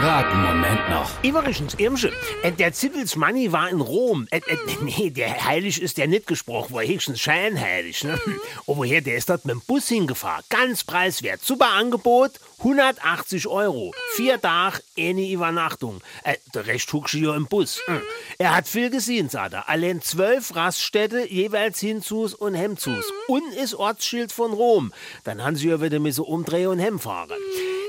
einen Moment noch. Iverichens, Irmsche, äh, der Zippels Manni war in Rom. Äh, äh, nee, der heilig ist der nicht gesprochen, war höchstens scheinheilig. Ne? Aber woher, der ist dort mit dem Bus hingefahren. Ganz preiswert. Super Angebot, 180 Euro. Vier Tage, eine Übernachtung. Äh, der du hier im Bus. Hm. Er hat viel gesehen, sagt er. Allein zwölf Raststätte, jeweils hinzus und hemzus. Und ist Ortsschild von Rom. Dann haben sie ja wieder mit so umdrehen und hemfahren.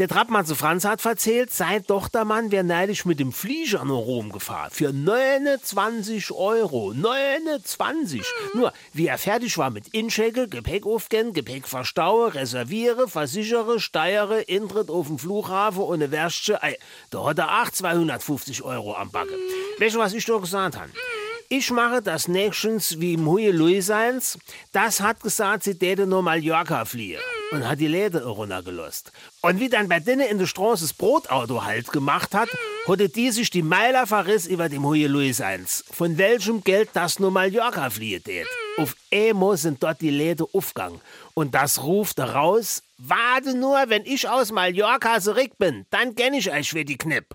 Der Trappmatze Franz hat erzählt, sein Tochtermann wäre neidisch mit dem Flieger nach Rom gefahren. Für 29 Euro. 29! Nur, wie er fertig war mit Inchecken, Gepäck aufgehen, Gepäck verstaue, reserviere, versichere, steuere, Intritt auf den Flughafen und eine da hat er auch 250 Euro am Backe. Weißt du, was ich doch gesagt habe? Ich mache das nächstens wie im Huye Louis seins. Das hat gesagt, sie täte nur Mallorca fliehen. Und hat die Läden runtergelost. Und wie dann bei denen in der Straße das Brotauto halt gemacht hat, hatte die sich die Meiler verriss über dem Huye Louis seins. Von welchem Geld das nur Mallorca fliehen tät. Auf Emo sind dort die Läden aufgegangen. Und das ruft raus, warte nur, wenn ich aus Mallorca zurück bin, dann kenn ich euch für die Knipp.